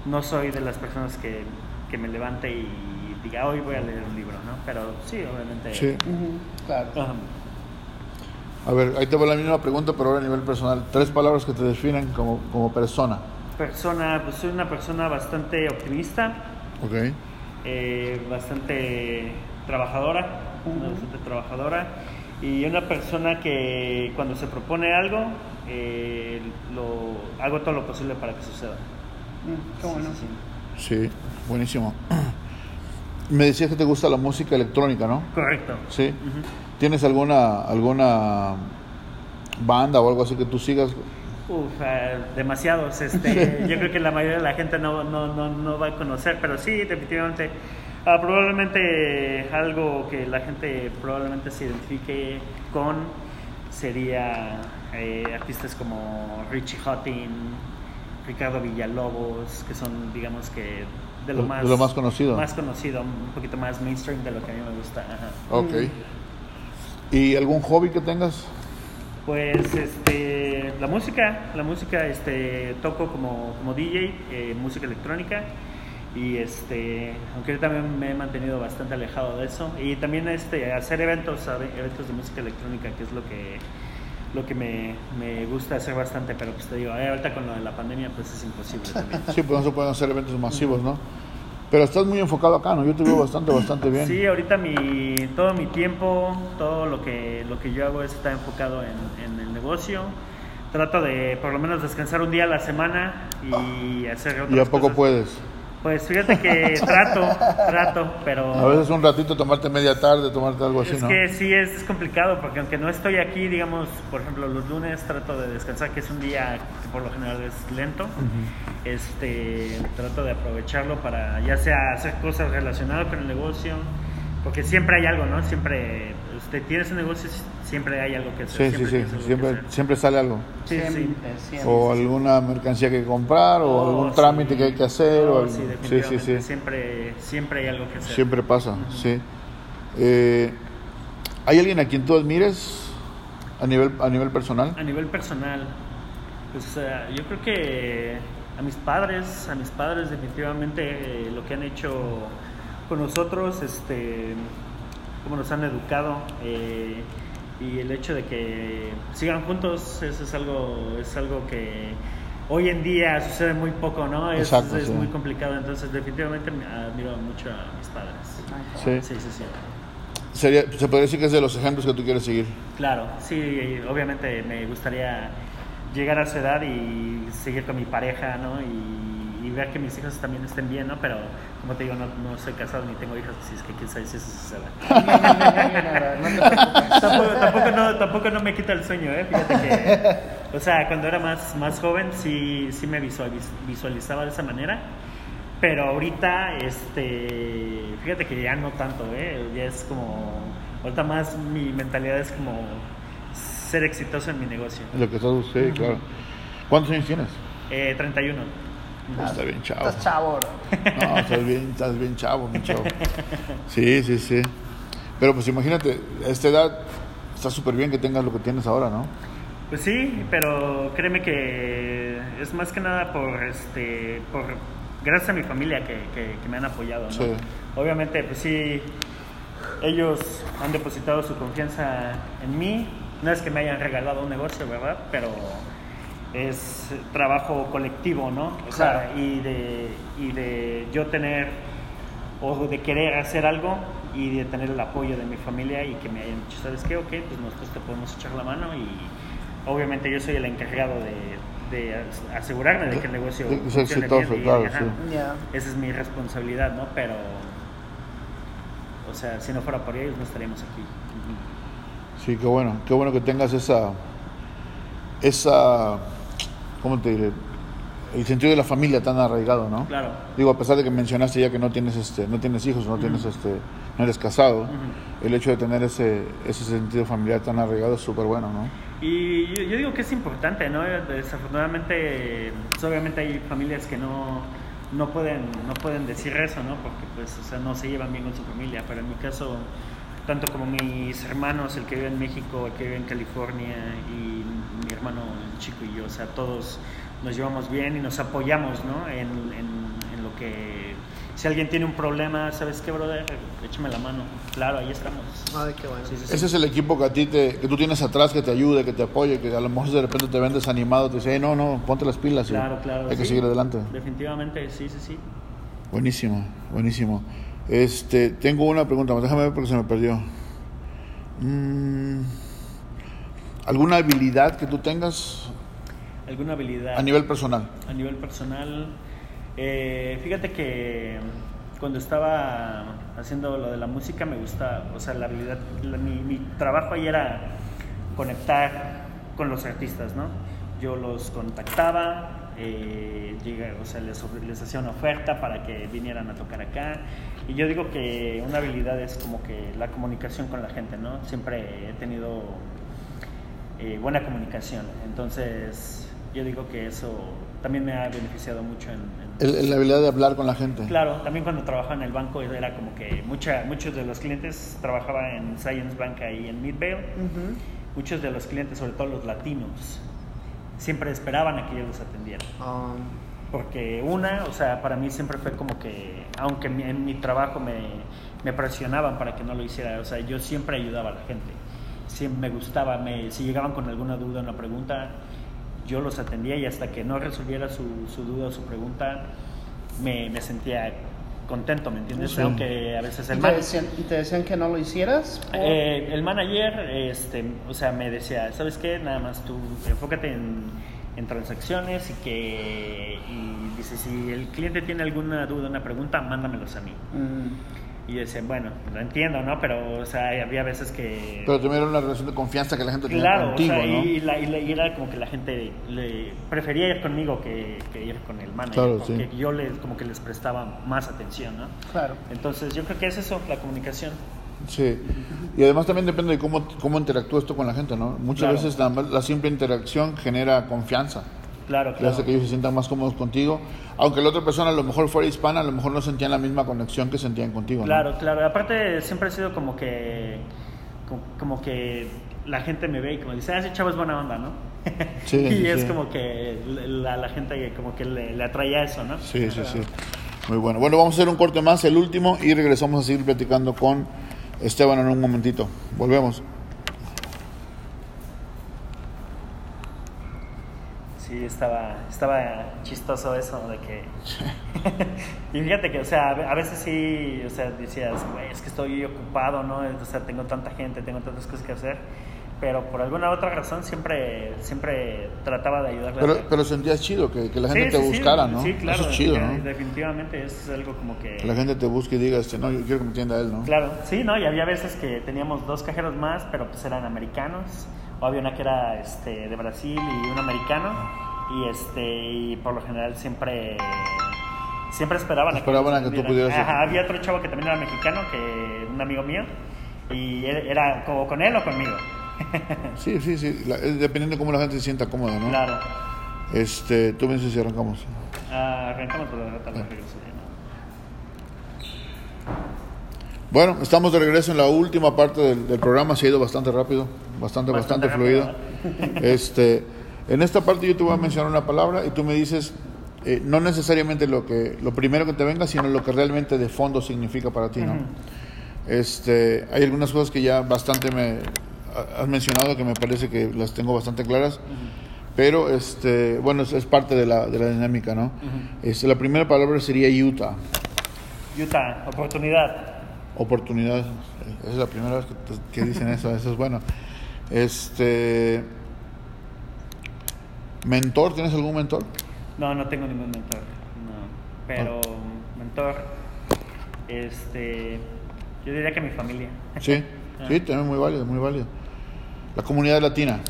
no soy de las personas que, que me levante y diga, hoy voy a leer un libro, ¿no? Pero sí, obviamente... Sí. Claro. Ajá. A ver, ahí te va la misma pregunta, pero ahora a nivel personal. Tres palabras que te definen como, como persona. Persona, pues soy una persona bastante optimista, ¿Ok? Eh, bastante trabajadora, bastante trabajadora y una persona que cuando se propone algo eh, lo hago todo lo posible para que suceda. Mm, Qué Sí, bueno. sí, sí. Sí, buenísimo. Me decías que te gusta la música electrónica, ¿no? Correcto. Sí. ¿Tienes alguna alguna banda o algo así que tú sigas? Uf, eh, demasiados. Este, yo creo que la mayoría de la gente no, no, no, no va a conocer, pero sí, definitivamente. ah, probablemente algo que la gente probablemente se identifique con sería eh, artistas como Richie Hutton, Ricardo Villalobos, que son, digamos que, de lo, más, de lo más conocido. Más conocido, un poquito más mainstream de lo que a mí me gusta. ajá. Ok. ¿Y algún hobby que tengas? Pues este, la música, la música, este, toco como, como DJ, eh, música electrónica y este, aunque yo también me he mantenido bastante alejado de eso y también este, hacer eventos, eventos de música electrónica, que es lo que lo que me, me gusta hacer bastante, pero pues te digo, eh, ahorita con lo de la pandemia pues es imposible también. Sí, pues no se pueden hacer eventos masivos, ¿no? Pero estás muy enfocado acá, ¿no? Yo te veo bastante, bastante bien. Sí, ahorita mi, todo mi tiempo, todo lo que, lo que yo hago está enfocado en, en el negocio. Trato de por lo menos descansar un día a la semana y hacer otras ¿Y a poco cosas. puedes? Pues fíjate que trato, trato, pero... A veces un ratito tomarte media tarde, tomarte algo así, es ¿no? que sí es, es complicado porque aunque no estoy aquí, digamos, por ejemplo, los lunes trato de descansar, que es un día que por lo general es lento. Este, trato de aprovecharlo para ya sea hacer cosas relacionadas con el negocio, porque siempre hay algo, ¿no? Siempre, usted tienes un negocio, siempre hay algo que hacer. Sí, sí, sí. que Siempre, siempre sale algo. Sí, sí. Siempre, siempre. O alguna mercancía que comprar, o Oh, algún sí. trámite que hay que hacer. Oh, o algo- sí, sí, sí, sí. Siempre, siempre hay algo que hacer. Siempre pasa, sí. Eh, ¿Hay alguien a quien tú admires a nivel, a nivel personal? A nivel personal, pues eh, yo creo que a mis padres, a mis padres definitivamente eh, lo que han hecho con nosotros, este, cómo nos han educado eh, y el hecho de que sigan juntos, eso es algo, es algo que hoy en día sucede muy poco, ¿no? Es, Exacto, es sí. muy complicado, entonces definitivamente me admiro mucho a mis padres. Sí. Sí, sí, sí. Sería, se podría decir que es de los ejemplos que tú quieres seguir. Claro, sí, obviamente me gustaría llegar a su edad y seguir con mi pareja, ¿no? Y, y ver que mis hijos también estén bien, ¿no? Pero como te digo, no, no soy casado ni tengo hijos, así es que quién sabe si eso preocupes. tampoco, tampoco, no, tampoco no me quita el sueño, ¿eh? Fíjate que, o sea, cuando era más, más joven sí, sí me visualiz- visualizaba de esa manera. Pero ahorita, este, fíjate que ya no tanto, ¿eh? Ya es como, ahorita más mi mentalidad es como ser exitoso en mi negocio. Lo que estás buscando, claro. ¿Cuántos años tienes? Eh, 31. Está bien chavo. Estás chavo, bro. No, estás bien, estás bien chavo, mi chavo. Sí, sí, sí. Pero pues imagínate, a esta edad está súper bien que tengas lo que tienes ahora, ¿no? Pues sí, pero créeme que es más que nada por, este, por gracias a mi familia que, que- que me han apoyado, ¿no? Sí. Obviamente, pues sí, ellos han depositado su confianza en mí. No es que me hayan regalado un negocio, ¿verdad? Pero es trabajo colectivo, ¿no? O sea, Claro. y de, y de yo tener o de querer hacer algo y de tener el apoyo de mi familia y que me hayan dicho, ¿sabes qué? Ok, pues nosotros te podemos echar la mano y obviamente yo soy el encargado de, de as- asegurarme de que el negocio funcione exitoso, bien y, claro, ajá, sí. Esa es mi responsabilidad, ¿no? Pero, o sea, si no fuera por ellos no estaríamos aquí. Sí, qué bueno, qué bueno que tengas esa, esa, ¿cómo te diré? El sentido de la familia tan arraigado, ¿no? Claro. Digo, a pesar de que mencionaste ya que no tienes, este, no tienes hijos, no tienes, este, no eres casado, el hecho de tener ese, ese sentido familiar tan arraigado es súper bueno, ¿no? Y yo, yo digo que es importante, ¿no? Desafortunadamente, pues, obviamente hay familias que no, no, pueden, no pueden decir eso, ¿no? Porque pues, o sea, no se llevan bien con su familia, pero en mi caso, tanto como mis hermanos, el que vive en México, el que vive en California y mi hermano el chico y yo, o sea, todos nos llevamos bien y nos apoyamos, ¿no? En, en- en lo que... Si alguien tiene un problema, ¿sabes qué, brother? Échame la mano. Claro, ahí estamos. Ay, qué bueno. Sí, sí, sí. Ese es el equipo que a ti te, que tú tienes atrás, que te ayude, que te apoye, que a lo mejor de repente te ven desanimado, te dice, "Eh, no, no, ponte las pilas, y Claro, claro. hay que seguir adelante. Definitivamente, sí, sí, sí. Buenísimo, buenísimo. Este, tengo una pregunta más, déjame ver porque se me perdió. Mm, ¿Alguna habilidad que tú tengas ¿Alguna habilidad? a nivel personal? A nivel personal, eh, fíjate que cuando estaba haciendo lo de la música me gusta, o sea, la habilidad, la- mi, mi trabajo ahí era conectar con los artistas, ¿no? Yo los contactaba, eh, llega- o sea, les, ofre- les hacía una oferta para que vinieran a tocar acá. Y yo digo que una habilidad es como que la comunicación con la gente, ¿no? Siempre he tenido eh, buena comunicación. Entonces, yo digo que eso también me ha beneficiado mucho en... la habilidad de hablar con la gente. Claro, también cuando trabajaba en el banco era como que mucha, muchos de los clientes trabajaba en Science Bank ahí en Midvale. Muchos de los clientes, sobre todo los latinos, siempre esperaban a que yo los atendiera. Ah. Porque una, o sea, para mí siempre fue como que, aunque en mi trabajo me, me presionaban para que no lo hiciera, o sea, yo siempre ayudaba a la gente. Siempre me gustaba, me, si llegaban con alguna duda, una pregunta, yo los atendía y hasta que no resolviera su, su duda o su pregunta, me, me, sentía contento, ¿me entiendes? Aunque a veces el ¿Y te, decían, ¿Y te decían que no lo hicieras? Eh, el manager, este, o sea, me decía, ¿sabes qué? Nada más tú enfócate en, en transacciones y que, y dice, si el cliente tiene alguna duda, una pregunta, mándamelos a mí. Mm. Y yo decía, bueno, lo entiendo, ¿no? Pero, o sea, había veces que... Pero también era una relación de confianza que la gente tenía contigo, o sea, ¿no? Y, la, y, era como que la gente le prefería ir conmigo que, que ir con el manager. Claro, porque yo les, como que les prestaba más atención, ¿no? Claro. Entonces, yo creo que es eso, la comunicación. Sí. Y además también depende de cómo, cómo interactúas tú con la gente, ¿no? Muchas veces la, la simple interacción genera confianza. Claro, claro. hace que ellos se sientan más cómodos contigo. Aunque la otra persona a lo mejor fuera hispana, a lo mejor no sentían la misma conexión que sentían contigo. Claro, claro. Aparte, siempre ha sido como que, como, que la gente me ve y como dice, ah, ese chavo es buena onda, ¿no? Sí, y es como que la, la, gente como que le, le atraía eso, ¿no? Sí, sí, sí. Muy bueno. Bueno, vamos a hacer un corte más, el último, y regresamos a seguir platicando con Esteban en un momentito. Volvemos. Sí, estaba, estaba chistoso eso de que... y fíjate que, o sea, a veces sí, o sea, decías, güey, es que estoy ocupado, ¿no? O sea, tengo tanta gente, tengo tantas cosas que hacer. Pero por alguna otra razón siempre, siempre trataba de ayudarle. Pero, pero sentías chido que, que la gente te buscara, ¿no? Sí, claro. Eso es chido, ¿no? Definitivamente es algo como que... Que la gente te busque y diga, este, no, yo quiero que me entienda él, ¿no? Claro, sí, ¿no? Y había veces que teníamos dos cajeros más, pero pues eran americanos o había una que era este, de Brasil y un americano y este y por lo general siempre siempre esperaban, esperaban a que, tú pudieras Ajá, había otro chavo que también era mexicano que un amigo mío y era como con él o conmigo. Sí sí sí dependiendo de cómo la gente se sienta cómoda no claro. Este tú me dices si arrancamos. Ah, arrancamos por la ah. bueno, estamos de regreso en la última parte del, programa, se ha ido bastante rápido, bastante, bastante, fluido. Este, en esta parte yo te voy a mencionar una palabra y tú me dices eh, no necesariamente lo que lo primero que te venga, sino lo que realmente de fondo significa para ti, ¿no? Este, hay algunas cosas que ya bastante me has mencionado que me parece que las tengo bastante claras. Pero este, bueno, es, parte de la, de la dinámica, ¿no? este, la primera palabra sería Utah. Utah, oportunidad. Oportunidad. Es la primera vez que, que dicen eso, eso es bueno. Este ¿Mentor? ¿Tienes algún mentor? No, no tengo ningún mentor. No. Pero ah. mentor, este, yo diría que mi familia. Sí, ah. sí, también muy válido, muy válido. La comunidad latina.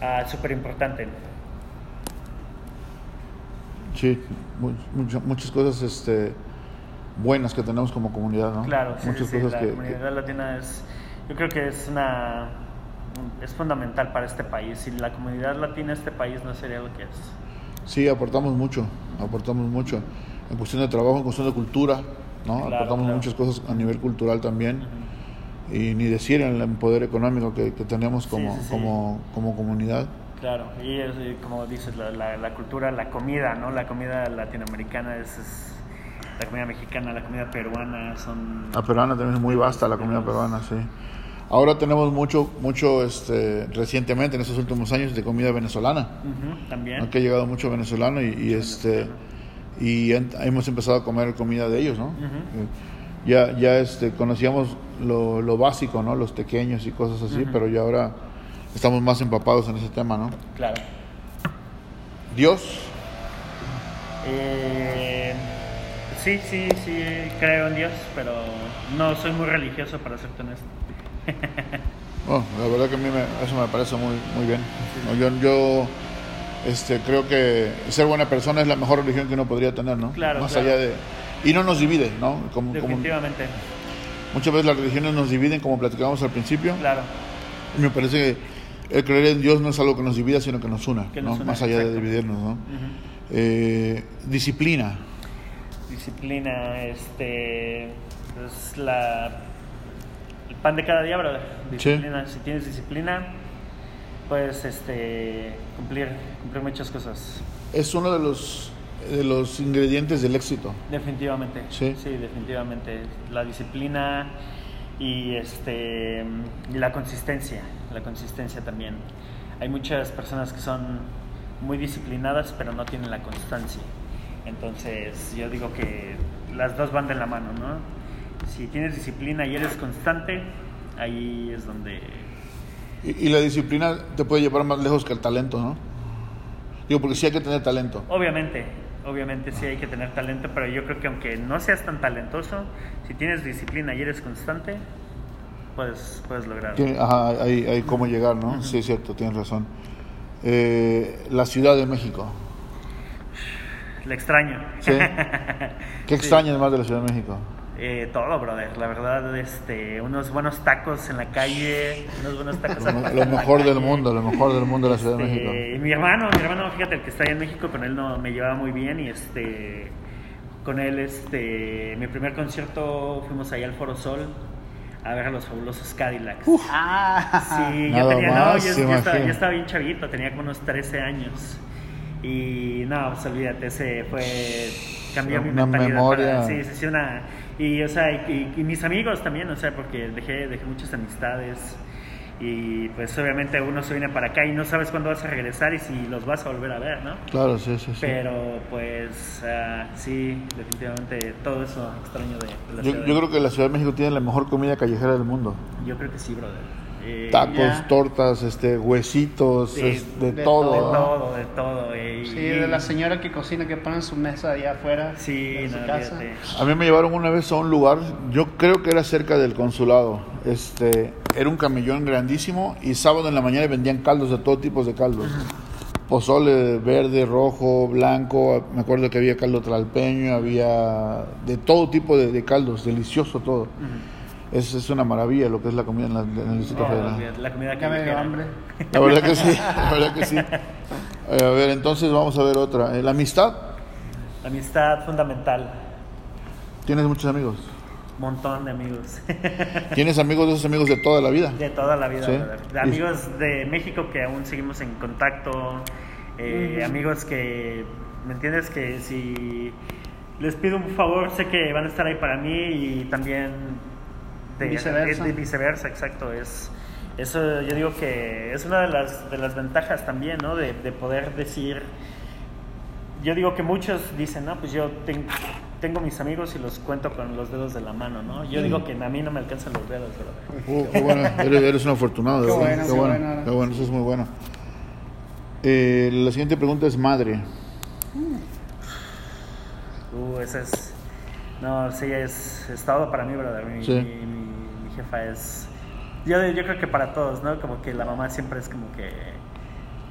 Ah, súper importante. Sí, muchas, muchas cosas este, buenas que tenemos como comunidad, ¿no? Claro, sí, muchas cosas la comunidad latina es, yo creo que es una es fundamental para este país. Sin la comunidad latina este país no sería lo que es. Sí, aportamos mucho, aportamos mucho. En cuestión de trabajo, en cuestión de cultura, ¿no? aportamos muchas cosas a nivel cultural también. Y ni decir en el poder económico que, tenemos como, Como, como comunidad. Claro, y como dices, la, la, cultura, la comida, ¿no? La comida latinoamericana es, es, la comida mexicana, la comida peruana son... La peruana también es muy vasta, la comida peruana, sí. Ahora tenemos mucho, mucho este, recientemente, en estos últimos años, de comida venezolana. también. Que ha llegado mucho venezolano y, este y hemos empezado a comer comida de ellos, ¿no? Ya, ya este, conocíamos lo, lo, básico, ¿no? Los pequeños y cosas así, pero ya ahora estamos más empapados en ese tema, ¿no? Claro. ¿Dios? Eh, sí, sí, sí, creo en Dios, pero no soy muy religioso para ser honesto. Bueno, la verdad que a mí eso me parece muy, muy bien. Yo, yo este, creo que ser buena persona es la mejor religión que uno podría tener, ¿no? Claro. Más allá de... Y no nos divide, ¿no? Como, Definitivamente. muchas veces las religiones nos dividen, como platicábamos al principio. Claro. Y me parece que el creer en Dios no es algo que nos divida, sino que nos una, Que ¿no? nos una, más allá de dividirnos. ¿no? Eh, disciplina. Disciplina, este, es la, pan de cada día, brother. Disciplina, si tienes disciplina, puedes, este, cumplir, cumplir muchas cosas. Es uno de los, de los ingredientes del éxito. Definitivamente. Sí. definitivamente. La disciplina y este y la consistencia, la consistencia también. Hay muchas personas que son muy disciplinadas pero no tienen la constancia. Entonces, yo digo que las dos van de la mano, ¿no? Si tienes disciplina y eres constante, ahí es donde Y, y la disciplina te puede llevar más lejos que el talento, ¿no? Digo, porque sí hay que tener talento. Obviamente, obviamente sí hay que tener talento, pero yo creo que aunque no seas tan talentoso, si tienes disciplina y eres constante, puedes, puedes lograrlo. Ajá, hay, hay cómo llegar, ¿no? Sí, es cierto, tienes razón. Eh, la Ciudad de México. Le extraño. ¿Sí? ¿Qué Sí. extrañas más de la Ciudad de México? Eh, todo, brother. La verdad, este, unos buenos tacos en la calle, unos buenos tacos Lo, en lo mejor del mundo, lo mejor del mundo de la Ciudad de Este, México. y mi hermano, mi hermano, fíjate, el que está allá en México, con él no me llevaba muy bien y este, con él, este, mi primer concierto fuimos allá al Foro Sol a ver a los fabulosos Cadillacs. Ah, Sí, yo Nada tenía, no, yo, yo estaba, yo estaba bien chavito, tenía como unos 13 años. Y no, pues olvídate, ese fue. cambió mi mentalidad. memoria. para- sí, sí, sí, una. Y, o sea, y, mis amigos también, o sea, porque dejé, dejé muchas amistades. Y pues obviamente uno se viene para acá y no sabes cuándo vas a regresar y si los vas a volver a ver, ¿no? Claro, sí, sí, sí. Pero pues ah, sí, definitivamente todo eso extraño de, de la Yo, ciudad. yo creo que la Ciudad de México tiene la mejor comida callejera del mundo. Yo creo que sí, brother. Eh, Tacos, ya. tortas, este, huesitos, es- de, de todo. De todo, de todo. eh, sí, y- de la señora que cocina que pone en su mesa allá afuera Sí, su no, casa. A mí me llevaron una vez a un lugar, yo creo que era cerca del consulado. Este, era un camellón grandísimo y sábado en la mañana vendían caldos de todo tipo de caldos. Pozole verde, rojo, blanco, me acuerdo que había caldo tralpeño, había de todo tipo de, de caldos, delicioso todo. Es, es una maravilla lo que es la comida en, la- en el Distrito Federal. la comida Ya me dio hambre. La verdad que sí, la verdad que sí. Eh, a ver, entonces vamos a ver otra. Eh, La amistad, La amistad fundamental. tienes muchos amigos. Montón de amigos. Tienes amigos de esos amigos de toda la vida. de toda la vida, Sí. De amigos de México que aún seguimos en contacto. eh, Amigos que, ¿me entiendes? Que si les pido un favor, sé que van a estar ahí para mí y también de Viceversa. de- de viceversa, exacto. Es, eso yo digo que es una de las, de las ventajas también, ¿no? De, de poder decir. Yo digo que muchos dicen, no, pues yo ten- tengo mis amigos y los cuento con los dedos de la mano, ¿no? Yo digo que a mí no me alcanzan los dedos, ¿verdad? Oh, qué bueno, eres, eres un afortunado. de Qué verdad. bueno, qué qué bueno, bueno. qué bueno, eso es muy bueno. Eh, la siguiente pregunta es madre. Uh, ese es. No, sí, es, es todo para mí, brother. Mi, Sí. mi jefa es. Yo, yo creo que para todos, ¿no? Como que la mamá siempre es como que.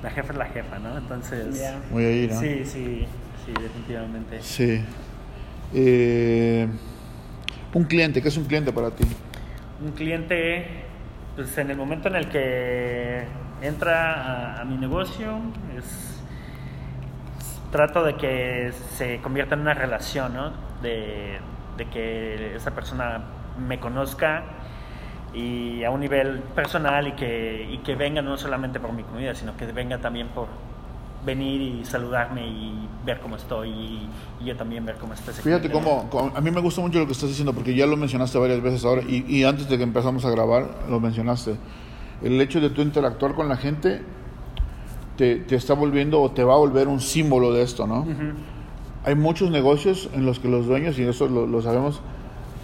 La jefa es la jefa, ¿no? Entonces. Ya. Voy a ir, ¿no? Sí, sí, sí, definitivamente. Sí. Eh, un cliente, ¿qué es un cliente para ti? Un cliente, pues en el momento en el que entra a, a mi negocio, es, trato de que se convierta en una relación, ¿no? De, de que esa persona me conozca y a un nivel personal y que, y que venga no solamente por mi comida, sino que venga también por venir y saludarme y ver cómo estoy y, y yo también ver cómo está ese Fíjate cómo, a mí me gusta mucho lo que estás diciendo porque ya lo mencionaste varias veces ahora y, y antes de que empezamos a grabar lo mencionaste. El hecho de tú interactuar con la gente te, te está volviendo o te va a volver un símbolo de esto, ¿no? Ujú. Hay muchos negocios en los que los dueños, y eso lo, lo sabemos,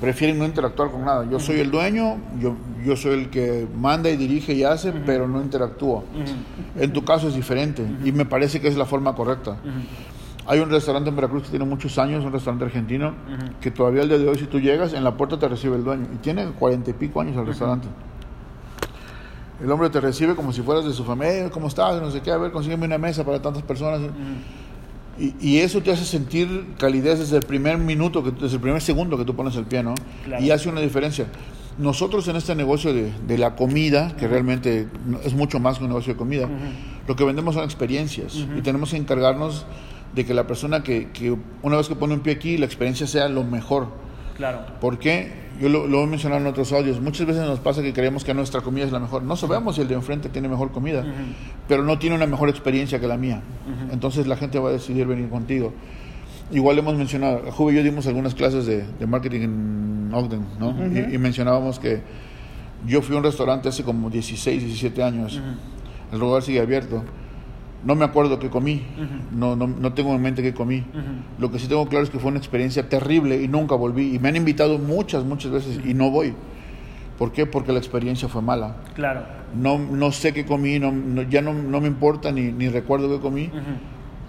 prefieren no interactuar con nada. Yo soy el dueño, yo, yo soy el que manda y dirige y hace, pero no interactúo. Ujú. En tu caso es diferente y me parece que es la forma correcta. Hay un restaurante en Veracruz que tiene muchos años, un restaurante argentino, que todavía al día de hoy si tú llegas, en la puerta te recibe el dueño. Y tiene cuarenta y pico años el restaurante. El hombre te recibe como si fueras de su familia, ¿cómo estás? No sé qué, a ver, consígueme una mesa para tantas personas. Y, y eso te hace sentir calidez desde el primer minuto, que, desde el primer segundo que tú pones el pie, ¿no? Claro. Y hace una diferencia. nosotros en este negocio de, de la comida, que realmente es mucho más que un negocio de comida, lo que vendemos son experiencias y tenemos que encargarnos de que la persona que, que una vez que pone un pie aquí, la experiencia sea lo mejor. Claro. ¿Por qué? Yo lo, lo he mencionado en otros audios. Muchas veces nos pasa que creemos que nuestra comida es la mejor. No sabemos si el de enfrente tiene mejor comida, pero no tiene una mejor experiencia que la mía. Entonces la gente va a decidir venir contigo. Igual hemos mencionado, Juve y yo dimos algunas clases de, de marketing en Ogden, ¿no? y, y mencionábamos que yo fui a un restaurante hace como 16, 17 años. El lugar sigue abierto. No me acuerdo qué comí, no, no, no tengo en mente qué comí. Lo que sí tengo claro es que fue una experiencia terrible y nunca volví. Y me han invitado muchas, muchas veces y no voy. ¿Por qué? Porque la experiencia fue mala. Claro. No, no sé qué comí, no, no- ya no, no me importa ni, ni recuerdo qué comí.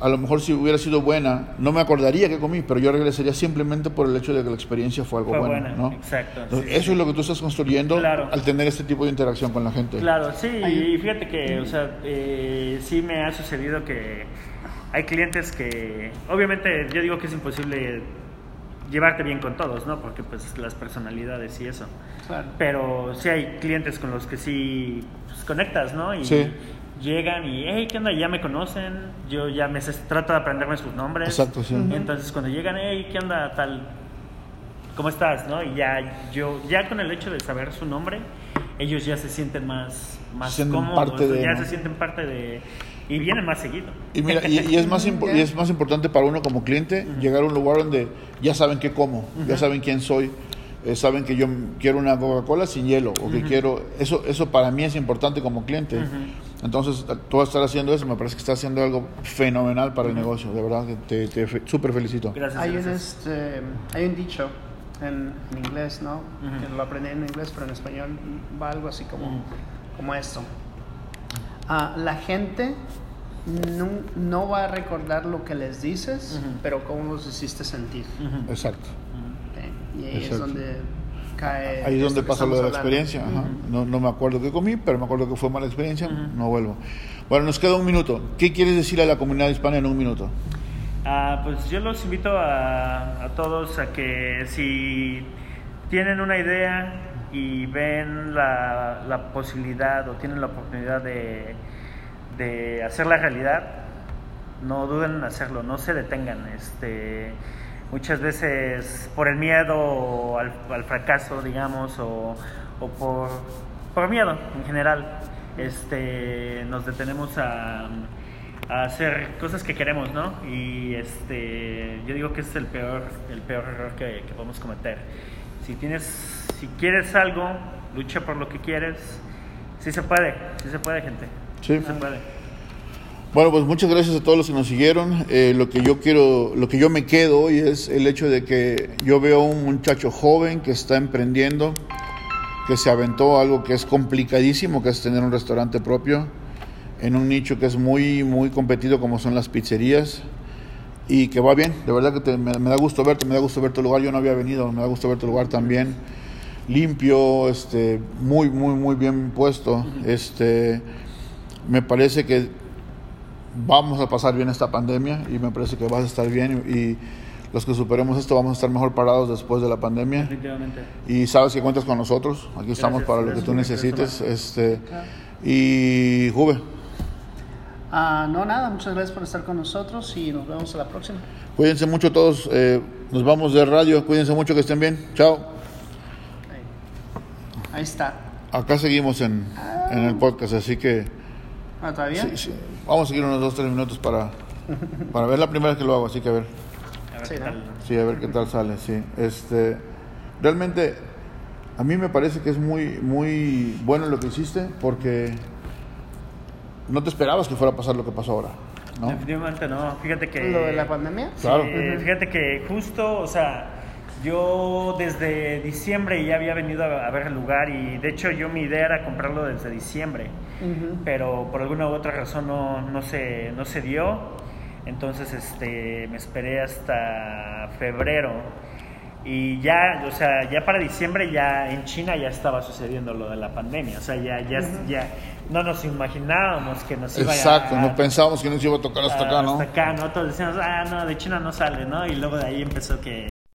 A lo mejor si hubiera sido buena, no me acordaría qué comí, pero yo regresaría simplemente por el hecho de que la experiencia fue algo Fue bueno. buena, ¿no? exacto, Entonces, sí, eso sí. es lo que tú estás construyendo Claro. al tener este tipo de interacción con la gente. Claro, sí, y fíjate que, o sea, eh, sí me ha sucedido que hay clientes que, obviamente, yo digo que es imposible llevarte bien con todos, ¿no? Porque pues las personalidades y eso. Claro. Pero sí hay clientes con los que sí pues, conectas, ¿no? Y Sí. Llegan y, hey, ¿qué onda? Ya me conocen, yo ya me sé- trato de aprenderme sus nombres. Exacto, sí. Y entonces cuando llegan, hey, ¿qué onda? Tal, ¿cómo estás? ¿No? Y ya, yo, ya con el hecho de saber su nombre, ellos ya se sienten más, más Se sienten cómodos, parte de, ya ¿no? se sienten parte de... Y vienen más seguido. Y mira, y, y es más y es más importante para uno como cliente llegar a un lugar donde ya saben qué como, ya saben quién soy, eh, saben que yo quiero una Coca-Cola sin hielo o que quiero eso eso para mí es importante como cliente. Entonces, tú vas a estar haciendo eso, me parece que estás haciendo algo fenomenal para el negocio, de verdad que te, te fe- súper felicito. Gracias. Hay un, gracias. este, hay un dicho en, en inglés, ¿no? Que lo aprendí en inglés, pero en español va algo así como, como esto. Ah, la gente no, no va a recordar lo que les dices, pero cómo los hiciste sentir. Exacto. ¿ok? Y ahí es Exacto. donde cae. Ahí es donde pasa lo de la hablando. experiencia. ajá. No, no me acuerdo qué comí, pero me acuerdo que fue mala experiencia, no vuelvo. Bueno, nos queda un minuto. ¿Qué quieres decir a la comunidad hispana en un minuto? Ah, pues yo los invito a, a todos a que si tienen una idea y ven la, la posibilidad o tienen la oportunidad de, de hacerla realidad, no duden en hacerlo, no se detengan. Este, muchas veces por el miedo al, al fracaso, digamos, o, o por, por miedo en general, este, nos detenemos a, a hacer cosas que queremos, ¿no? Y este, yo digo que es el peor, el peor error que, que podemos cometer. Si tienes, si quieres algo, lucha por lo que quieres. Sí se puede, sí se puede, gente. Sí. se puede. Bueno, pues muchas gracias a todos los que nos siguieron. Eh, lo que yo quiero, lo que yo me quedo hoy es el hecho de que yo veo a un muchacho joven que está emprendiendo, que se aventó algo que es complicadísimo, que es tener un restaurante propio, en un nicho que es muy, muy competido como son las pizzerías, y que va bien. De verdad que te- me, me da gusto verte, me da gusto ver tu lugar. Yo no había venido, me da gusto ver tu lugar también. Limpio, este, muy, muy, muy bien puesto. Este, me parece que vamos a pasar bien esta pandemia y me parece que vas a estar bien y, y los que superemos esto vamos a estar mejor parados después de la pandemia Definitivamente. y sabes que cuentas con nosotros aquí estamos Gracias, para lo que tú necesites este y Juve Ah, no, nada, muchas gracias por estar con nosotros y nos vemos a la próxima. cuídense mucho todos eh, nos vamos de radio cuídense mucho que estén bien chao Ahí, Ahí está. acá seguimos en, en el podcast así que Ah, ¿Todavía? sí, sí, vamos a seguir unos dos tres minutos para para ver la primera vez que lo hago así que a ver A ver Sí, qué ¿no? Sí, a ver qué tal sale, sí. Este, realmente, a mí me parece que es muy, muy bueno lo que hiciste porque no te esperabas que fuera a pasar lo que pasó ahora, ¿no? Definitivamente no. Fíjate que. ¿Lo de la pandemia? Sí, Claro. fíjate que justo, o sea, yo desde diciembre ya había venido a, a ver el lugar y de hecho yo mi idea era comprarlo desde diciembre, Pero por alguna u otra razón no, no, se, no se dio. Entonces este, me esperé hasta febrero y ya, o sea, ya para diciembre ya en China ya estaba sucediendo lo de la pandemia, o sea, ya, ya, ya no nos imaginábamos que nos iba a... Exacto, no pensábamos que nos iba a tocar hasta acá, ¿no? Hasta acá, ¿no? Todos decíamos, ah, no, de China no sale, ¿no? Y luego de ahí empezó que